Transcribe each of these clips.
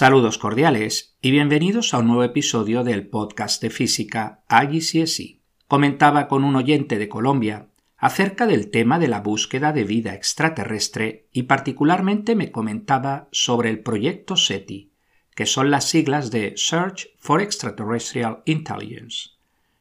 Saludos cordiales y bienvenidos a un nuevo episodio del podcast de física IGCSE. Comentaba con un oyente de Colombia acerca del tema de la búsqueda de vida extraterrestre y particularmente me comentaba sobre el proyecto SETI, que son las siglas de Search for Extraterrestrial Intelligence.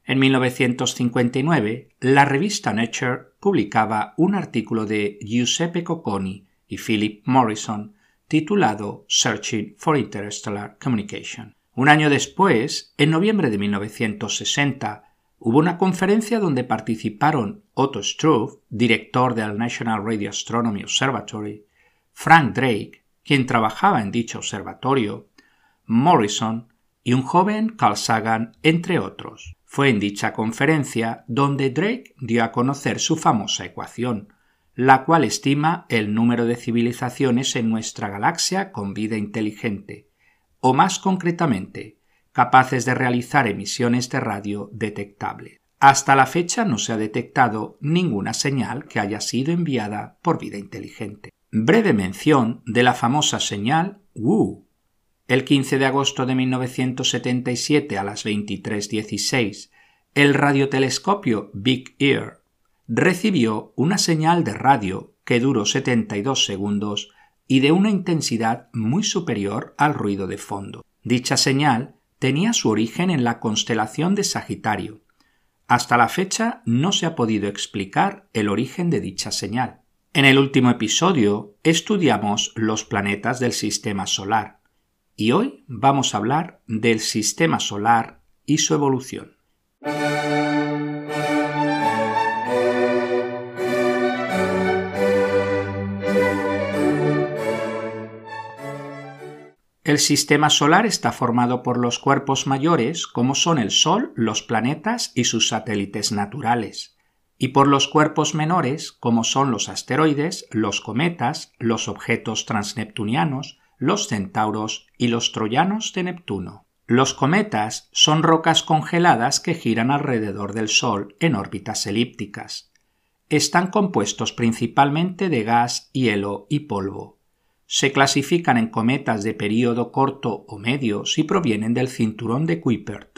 En 1959, la revista Nature publicaba un artículo de Giuseppe Cocconi y Philip Morrison titulado Searching for Interstellar Communication. Un año después, en noviembre de 1960, hubo una conferencia donde participaron Otto Struve, director del National Radio Astronomy Observatory, Frank Drake, quien trabajaba en dicho observatorio, Morrison y un joven Carl Sagan, entre otros. Fue en dicha conferencia donde Drake dio a conocer su famosa ecuación, la cual estima el número de civilizaciones en nuestra galaxia con vida inteligente, o más concretamente, capaces de realizar emisiones de radio detectables. Hasta la fecha no se ha detectado ninguna señal que haya sido enviada por vida inteligente. Breve mención de la famosa señal WOO. El 15 de agosto de 1977 a las 23.16, el radiotelescopio Big Ear recibió una señal de radio que duró 72 segundos y de una intensidad muy superior al ruido de fondo. Dicha señal tenía su origen en la constelación de Sagitario. Hasta la fecha no se ha podido explicar el origen de dicha señal. En el último episodio estudiamos los planetas del Sistema Solar y hoy vamos a hablar del Sistema Solar y su evolución. El sistema solar está formado por los cuerpos mayores como son el Sol, los planetas y sus satélites naturales, y por los cuerpos menores como son los asteroides, los cometas, los objetos transneptunianos, los centauros y los troyanos de Neptuno. Los cometas son rocas congeladas que giran alrededor del Sol en órbitas elípticas. Están compuestos principalmente de gas, hielo y polvo se clasifican en cometas de período corto o medio si provienen del cinturón de Kuiper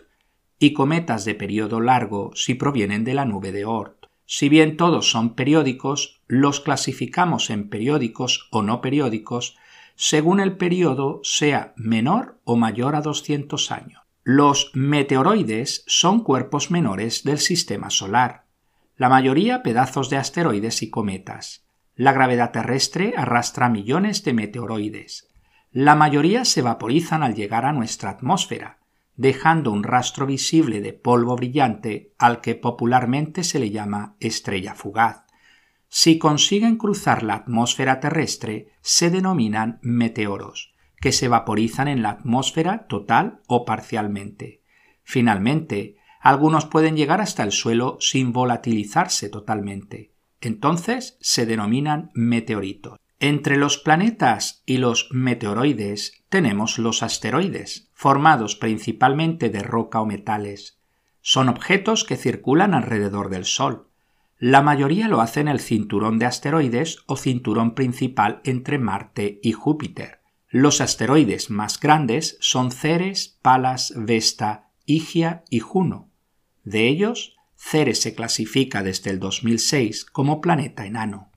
y cometas de período largo si provienen de la nube de Oort. Si bien todos son periódicos, los clasificamos en periódicos o no periódicos según el periodo sea menor o mayor a 200 años. Los meteoroides son cuerpos menores del sistema solar, la mayoría pedazos de asteroides y cometas. La gravedad terrestre arrastra millones de meteoroides. La mayoría se vaporizan al llegar a nuestra atmósfera, dejando un rastro visible de polvo brillante al que popularmente se le llama estrella fugaz. Si consiguen cruzar la atmósfera terrestre, se denominan meteoros, que se vaporizan en la atmósfera total o parcialmente. Finalmente, algunos pueden llegar hasta el suelo sin volatilizarse totalmente entonces se denominan meteoritos. Entre los planetas y los meteoroides tenemos los asteroides, formados principalmente de roca o metales. Son objetos que circulan alrededor del Sol. La mayoría lo hacen el cinturón de asteroides o cinturón principal entre Marte y Júpiter. Los asteroides más grandes son Ceres, Palas, Vesta, Higia y Juno. De ellos, Ceres se clasifica desde el 2006 como planeta enano.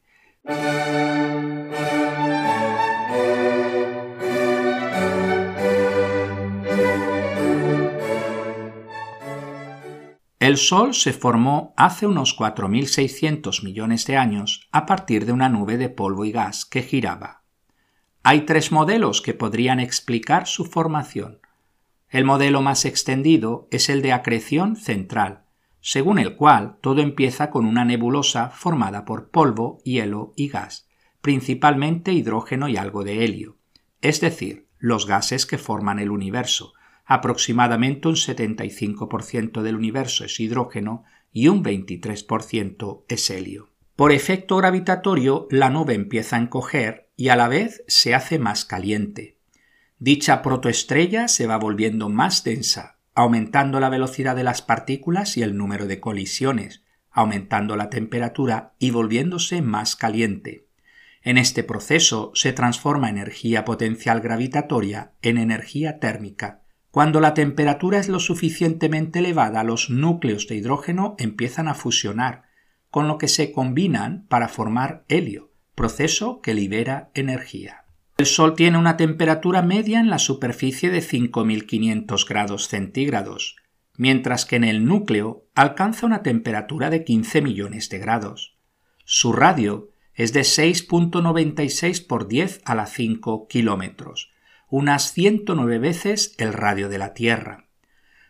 El Sol se formó hace unos 4.600 millones de años a partir de una nube de polvo y gas que giraba. Hay tres modelos que podrían explicar su formación. El modelo más extendido es el de acreción central, según el cual todo empieza con una nebulosa formada por polvo, hielo y gas, principalmente hidrógeno y algo de helio, es decir, los gases que forman el universo. Aproximadamente un 75% del universo es hidrógeno y un 23% es helio. Por efecto gravitatorio, la nube empieza a encoger y a la vez se hace más caliente. Dicha protoestrella se va volviendo más densa, aumentando la velocidad de las partículas y el número de colisiones, aumentando la temperatura y volviéndose más caliente. En este proceso se transforma energía potencial gravitatoria en energía térmica. Cuando la temperatura es lo suficientemente elevada, los núcleos de hidrógeno empiezan a fusionar, con lo que se combinan para formar helio, proceso que libera energía. El Sol tiene una temperatura media en la superficie de 5.500 grados centígrados, mientras que en el núcleo alcanza una temperatura de 15 millones de grados. Su radio es de 6.96 por 10 a la 5 kilómetros, unas 109 veces el radio de la Tierra.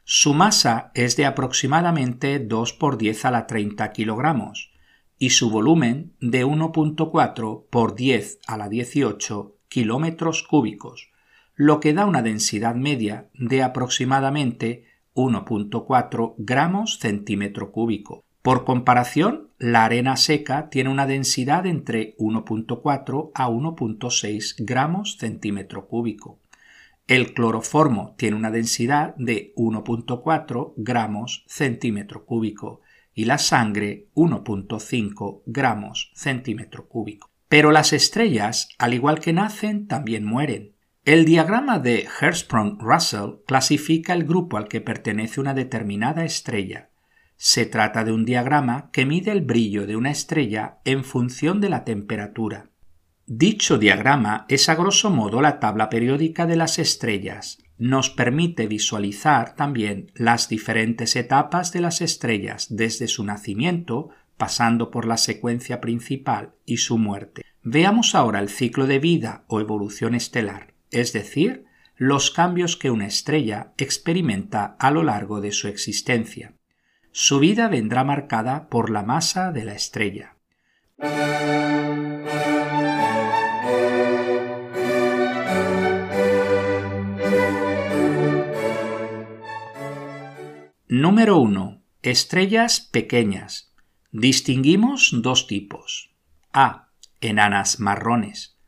Su masa es de aproximadamente 2 por 10 a la 30 kilogramos y su volumen de 1.4 por 10 a la 18 kilómetros cúbicos, lo que da una densidad media de aproximadamente 1.4 gramos centímetro cúbico. Por comparación, la arena seca tiene una densidad entre 1.4 a 1.6 gramos centímetro cúbico. El cloroformo tiene una densidad de 1.4 gramos centímetro cúbico y la sangre 1.5 gramos centímetro cúbico. Pero las estrellas, al igual que nacen, también mueren. El diagrama de Hertzsprung-Russell clasifica el grupo al que pertenece una determinada estrella se trata de un diagrama que mide el brillo de una estrella en función de la temperatura. Dicho diagrama es a grosso modo la tabla periódica de las estrellas. Nos permite visualizar también las diferentes etapas de las estrellas desde su nacimiento, pasando por la secuencia principal y su muerte. Veamos ahora el ciclo de vida o evolución estelar, es decir, los cambios que una estrella experimenta a lo largo de su existencia su vida vendrá marcada por la masa de la estrella. Número 1. Estrellas pequeñas. Distinguimos dos tipos. A. Enanas marrones.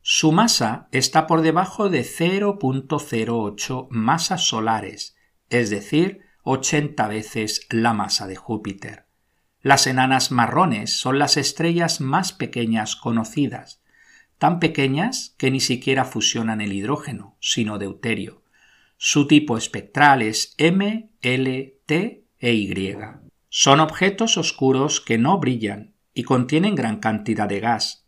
Su masa está por debajo de 0.08 masas solares, es decir, 80 veces la masa de Júpiter. Las enanas marrones son las estrellas más pequeñas conocidas, tan pequeñas que ni siquiera fusionan el hidrógeno, sino deuterio. Su tipo espectral es M, L, T e Y. Son objetos oscuros que no brillan y contienen gran cantidad de gas.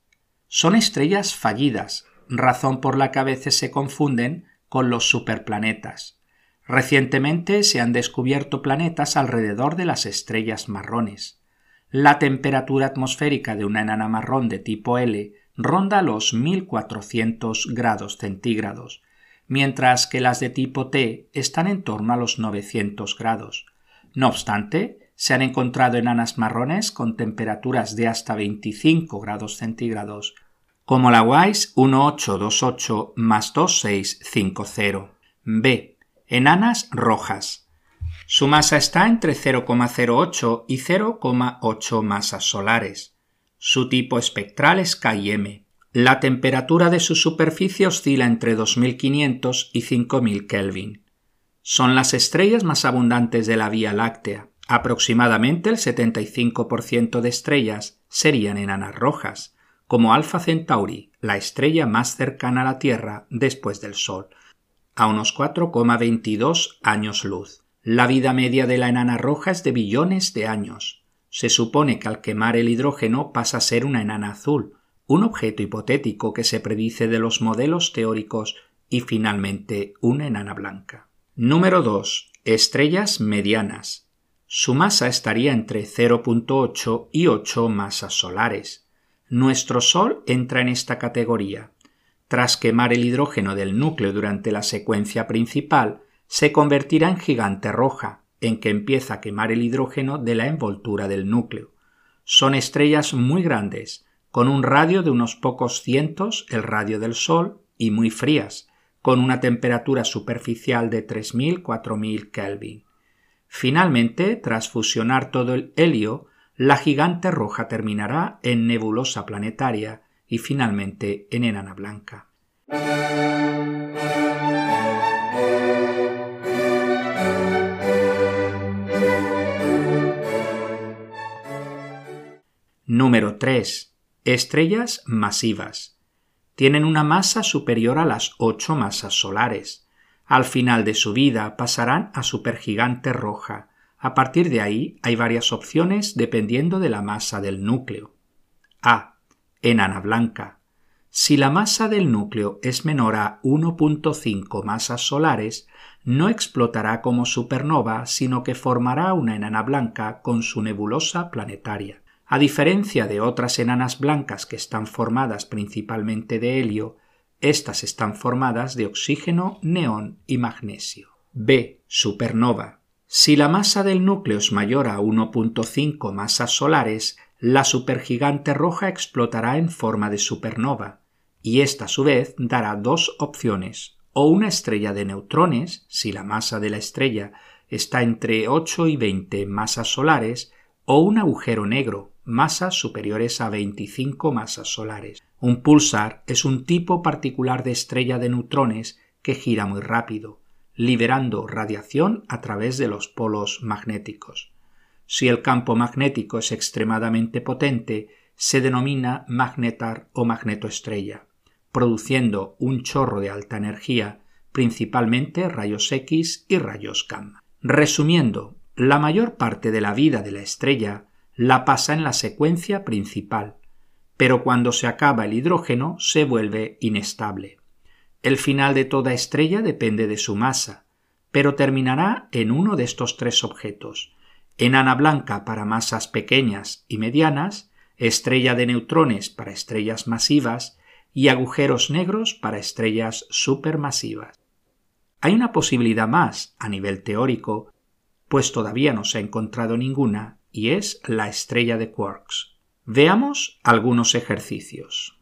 Son estrellas fallidas, razón por la que a veces se confunden con los superplanetas. Recientemente se han descubierto planetas alrededor de las estrellas marrones. La temperatura atmosférica de una enana marrón de tipo L ronda los 1400 grados centígrados, mientras que las de tipo T están en torno a los 900 grados. No obstante, se han encontrado enanas marrones con temperaturas de hasta 25 grados centígrados, como la WISE 1828 más 2650. B enanas rojas. Su masa está entre 0,08 y 0,8 masas solares. Su tipo espectral es KM. La temperatura de su superficie oscila entre 2500 y 5000 Kelvin. Son las estrellas más abundantes de la Vía Láctea. Aproximadamente el 75% de estrellas serían enanas rojas, como Alpha Centauri, la estrella más cercana a la Tierra después del Sol, a unos 4,22 años luz. La vida media de la enana roja es de billones de años. Se supone que al quemar el hidrógeno pasa a ser una enana azul, un objeto hipotético que se predice de los modelos teóricos y finalmente una enana blanca. Número 2. Estrellas medianas. Su masa estaría entre 0.8 y 8 masas solares. Nuestro Sol entra en esta categoría. Tras quemar el hidrógeno del núcleo durante la secuencia principal, se convertirá en gigante roja, en que empieza a quemar el hidrógeno de la envoltura del núcleo. Son estrellas muy grandes, con un radio de unos pocos cientos el radio del Sol y muy frías, con una temperatura superficial de 3000-4000 Kelvin. Finalmente, tras fusionar todo el helio, la gigante roja terminará en nebulosa planetaria y finalmente en enana blanca. Número 3. Estrellas masivas. Tienen una masa superior a las ocho masas solares. Al final de su vida pasarán a supergigante roja. A partir de ahí hay varias opciones dependiendo de la masa del núcleo. A. Enana blanca. Si la masa del núcleo es menor a 1.5 masas solares, no explotará como supernova, sino que formará una enana blanca con su nebulosa planetaria. A diferencia de otras enanas blancas que están formadas principalmente de helio, estas están formadas de oxígeno, neón y magnesio. B. Supernova. Si la masa del núcleo es mayor a 1.5 masas solares, la supergigante roja explotará en forma de supernova, y esta a su vez dará dos opciones, o una estrella de neutrones, si la masa de la estrella está entre 8 y 20 masas solares, o un agujero negro, masas superiores a 25 masas solares. Un pulsar es un tipo particular de estrella de neutrones que gira muy rápido, liberando radiación a través de los polos magnéticos. Si el campo magnético es extremadamente potente, se denomina magnetar o magnetoestrella, produciendo un chorro de alta energía, principalmente rayos X y rayos gamma. Resumiendo, la mayor parte de la vida de la estrella la pasa en la secuencia principal, pero cuando se acaba el hidrógeno se vuelve inestable. El final de toda estrella depende de su masa, pero terminará en uno de estos tres objetos, enana blanca para masas pequeñas y medianas, estrella de neutrones para estrellas masivas y agujeros negros para estrellas supermasivas. Hay una posibilidad más a nivel teórico, pues todavía no se ha encontrado ninguna, y es la estrella de quarks. Veamos algunos ejercicios.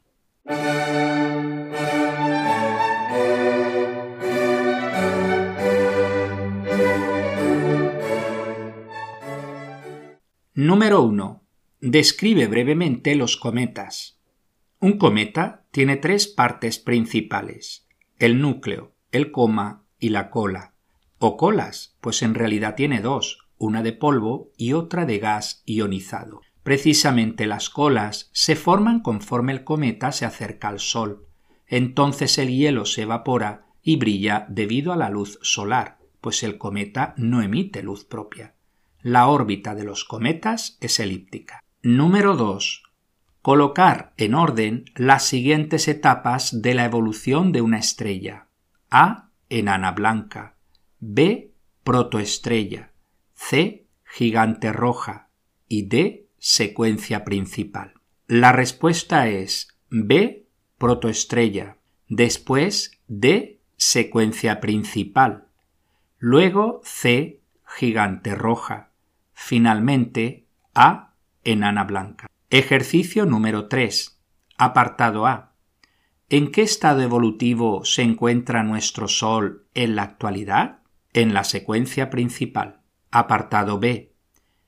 Número 1. Describe brevemente los cometas. Un cometa tiene tres partes principales, el núcleo, el coma y la cola. O colas, pues en realidad tiene dos, una de polvo y otra de gas ionizado. Precisamente las colas se forman conforme el cometa se acerca al Sol. Entonces el hielo se evapora y brilla debido a la luz solar, pues el cometa no emite luz propia. La órbita de los cometas es elíptica. Número 2. Colocar en orden las siguientes etapas de la evolución de una estrella. A. Enana blanca. B. Protoestrella. C, gigante roja y D, secuencia principal. La respuesta es B, protoestrella, después D, secuencia principal, luego C, gigante roja, finalmente A, enana blanca. Ejercicio número 3. Apartado A. ¿En qué estado evolutivo se encuentra nuestro Sol en la actualidad? En la secuencia principal. Apartado B.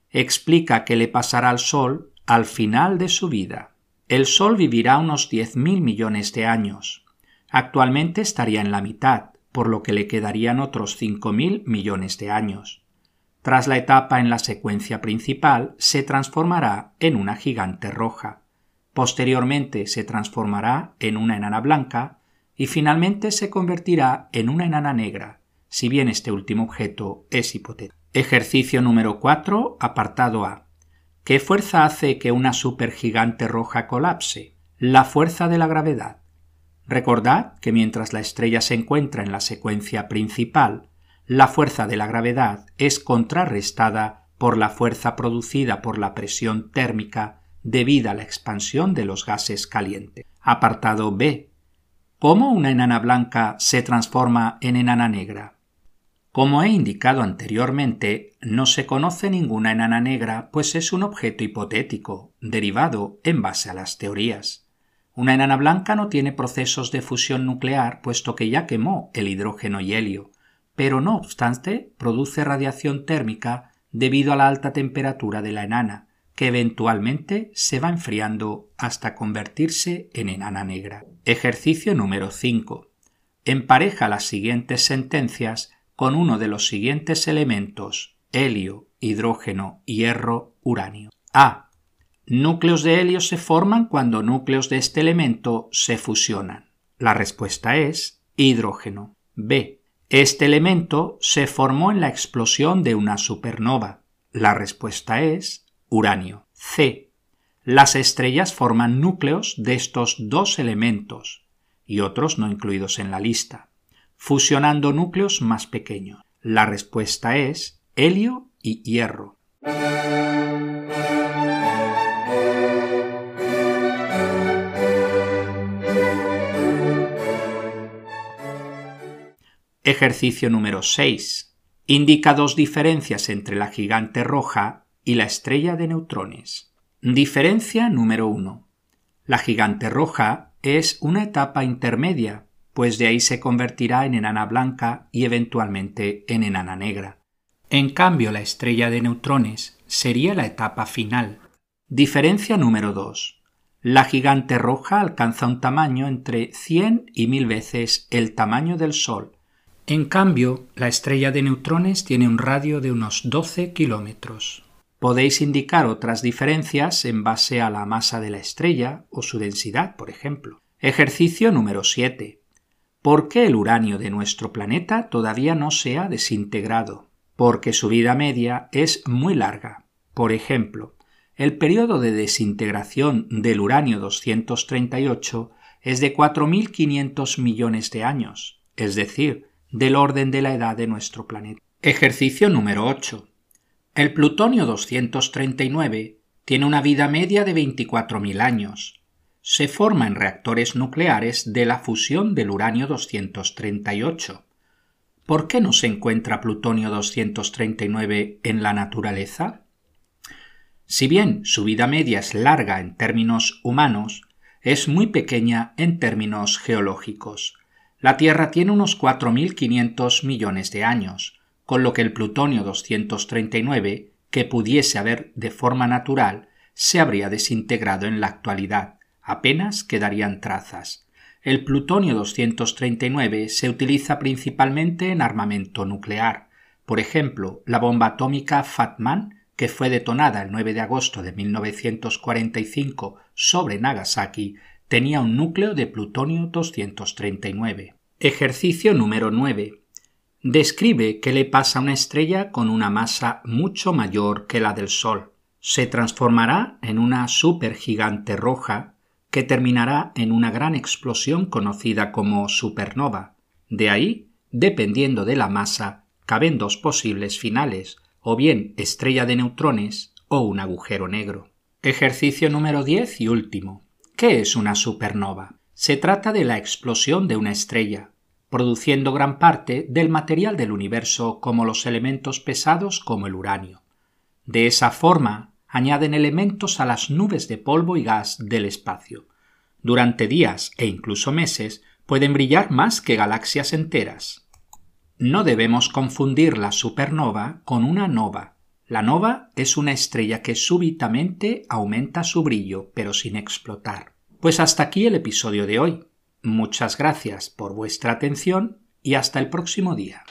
Explica qué le pasará al Sol al final de su vida. El Sol vivirá unos 10.000 millones de años. Actualmente estaría en la mitad, por lo que le quedarían otros 5.000 millones de años. Tras la etapa en la secuencia principal, se transformará en una gigante roja. Posteriormente se transformará en una enana blanca y finalmente se convertirá en una enana negra, si bien este último objeto es hipotético. Ejercicio número 4, apartado A. ¿Qué fuerza hace que una supergigante roja colapse? La fuerza de la gravedad. Recordad que mientras la estrella se encuentra en la secuencia principal, la fuerza de la gravedad es contrarrestada por la fuerza producida por la presión térmica debida a la expansión de los gases calientes. Apartado B. ¿Cómo una enana blanca se transforma en enana negra? Como he indicado anteriormente, no se conoce ninguna enana negra, pues es un objeto hipotético, derivado en base a las teorías. Una enana blanca no tiene procesos de fusión nuclear, puesto que ya quemó el hidrógeno y helio, pero no obstante produce radiación térmica debido a la alta temperatura de la enana, que eventualmente se va enfriando hasta convertirse en enana negra. Ejercicio número 5. Empareja las siguientes sentencias con uno de los siguientes elementos helio, hidrógeno, hierro, uranio. A. Núcleos de helio se forman cuando núcleos de este elemento se fusionan. La respuesta es hidrógeno. B. Este elemento se formó en la explosión de una supernova. La respuesta es uranio. C. Las estrellas forman núcleos de estos dos elementos y otros no incluidos en la lista, fusionando núcleos más pequeños. La respuesta es helio y hierro. Ejercicio número 6. Indica dos diferencias entre la gigante roja y la estrella de neutrones. Diferencia número 1. La gigante roja es una etapa intermedia, pues de ahí se convertirá en enana blanca y eventualmente en enana negra. En cambio, la estrella de neutrones sería la etapa final. Diferencia número 2. La gigante roja alcanza un tamaño entre 100 y 1000 veces el tamaño del Sol, en cambio, la estrella de neutrones tiene un radio de unos 12 kilómetros. Podéis indicar otras diferencias en base a la masa de la estrella o su densidad, por ejemplo. Ejercicio número 7. ¿Por qué el uranio de nuestro planeta todavía no se ha desintegrado? Porque su vida media es muy larga. Por ejemplo, el periodo de desintegración del uranio 238 es de 4.500 millones de años, es decir, del orden de la edad de nuestro planeta. Ejercicio número 8. El plutonio 239 tiene una vida media de 24.000 años. Se forma en reactores nucleares de la fusión del uranio 238. ¿Por qué no se encuentra plutonio 239 en la naturaleza? Si bien su vida media es larga en términos humanos, es muy pequeña en términos geológicos. La Tierra tiene unos 4.500 millones de años, con lo que el plutonio 239, que pudiese haber de forma natural, se habría desintegrado en la actualidad. Apenas quedarían trazas. El plutonio 239 se utiliza principalmente en armamento nuclear. Por ejemplo, la bomba atómica Fatman, que fue detonada el 9 de agosto de 1945 sobre Nagasaki, tenía un núcleo de plutonio 239. Ejercicio número 9. Describe qué le pasa a una estrella con una masa mucho mayor que la del Sol. Se transformará en una supergigante roja que terminará en una gran explosión conocida como supernova. De ahí, dependiendo de la masa, caben dos posibles finales, o bien estrella de neutrones o un agujero negro. Ejercicio número 10 y último. ¿Qué es una supernova? Se trata de la explosión de una estrella, produciendo gran parte del material del universo como los elementos pesados como el uranio. De esa forma, añaden elementos a las nubes de polvo y gas del espacio. Durante días e incluso meses pueden brillar más que galaxias enteras. No debemos confundir la supernova con una nova. La nova es una estrella que súbitamente aumenta su brillo, pero sin explotar. Pues hasta aquí el episodio de hoy. Muchas gracias por vuestra atención y hasta el próximo día.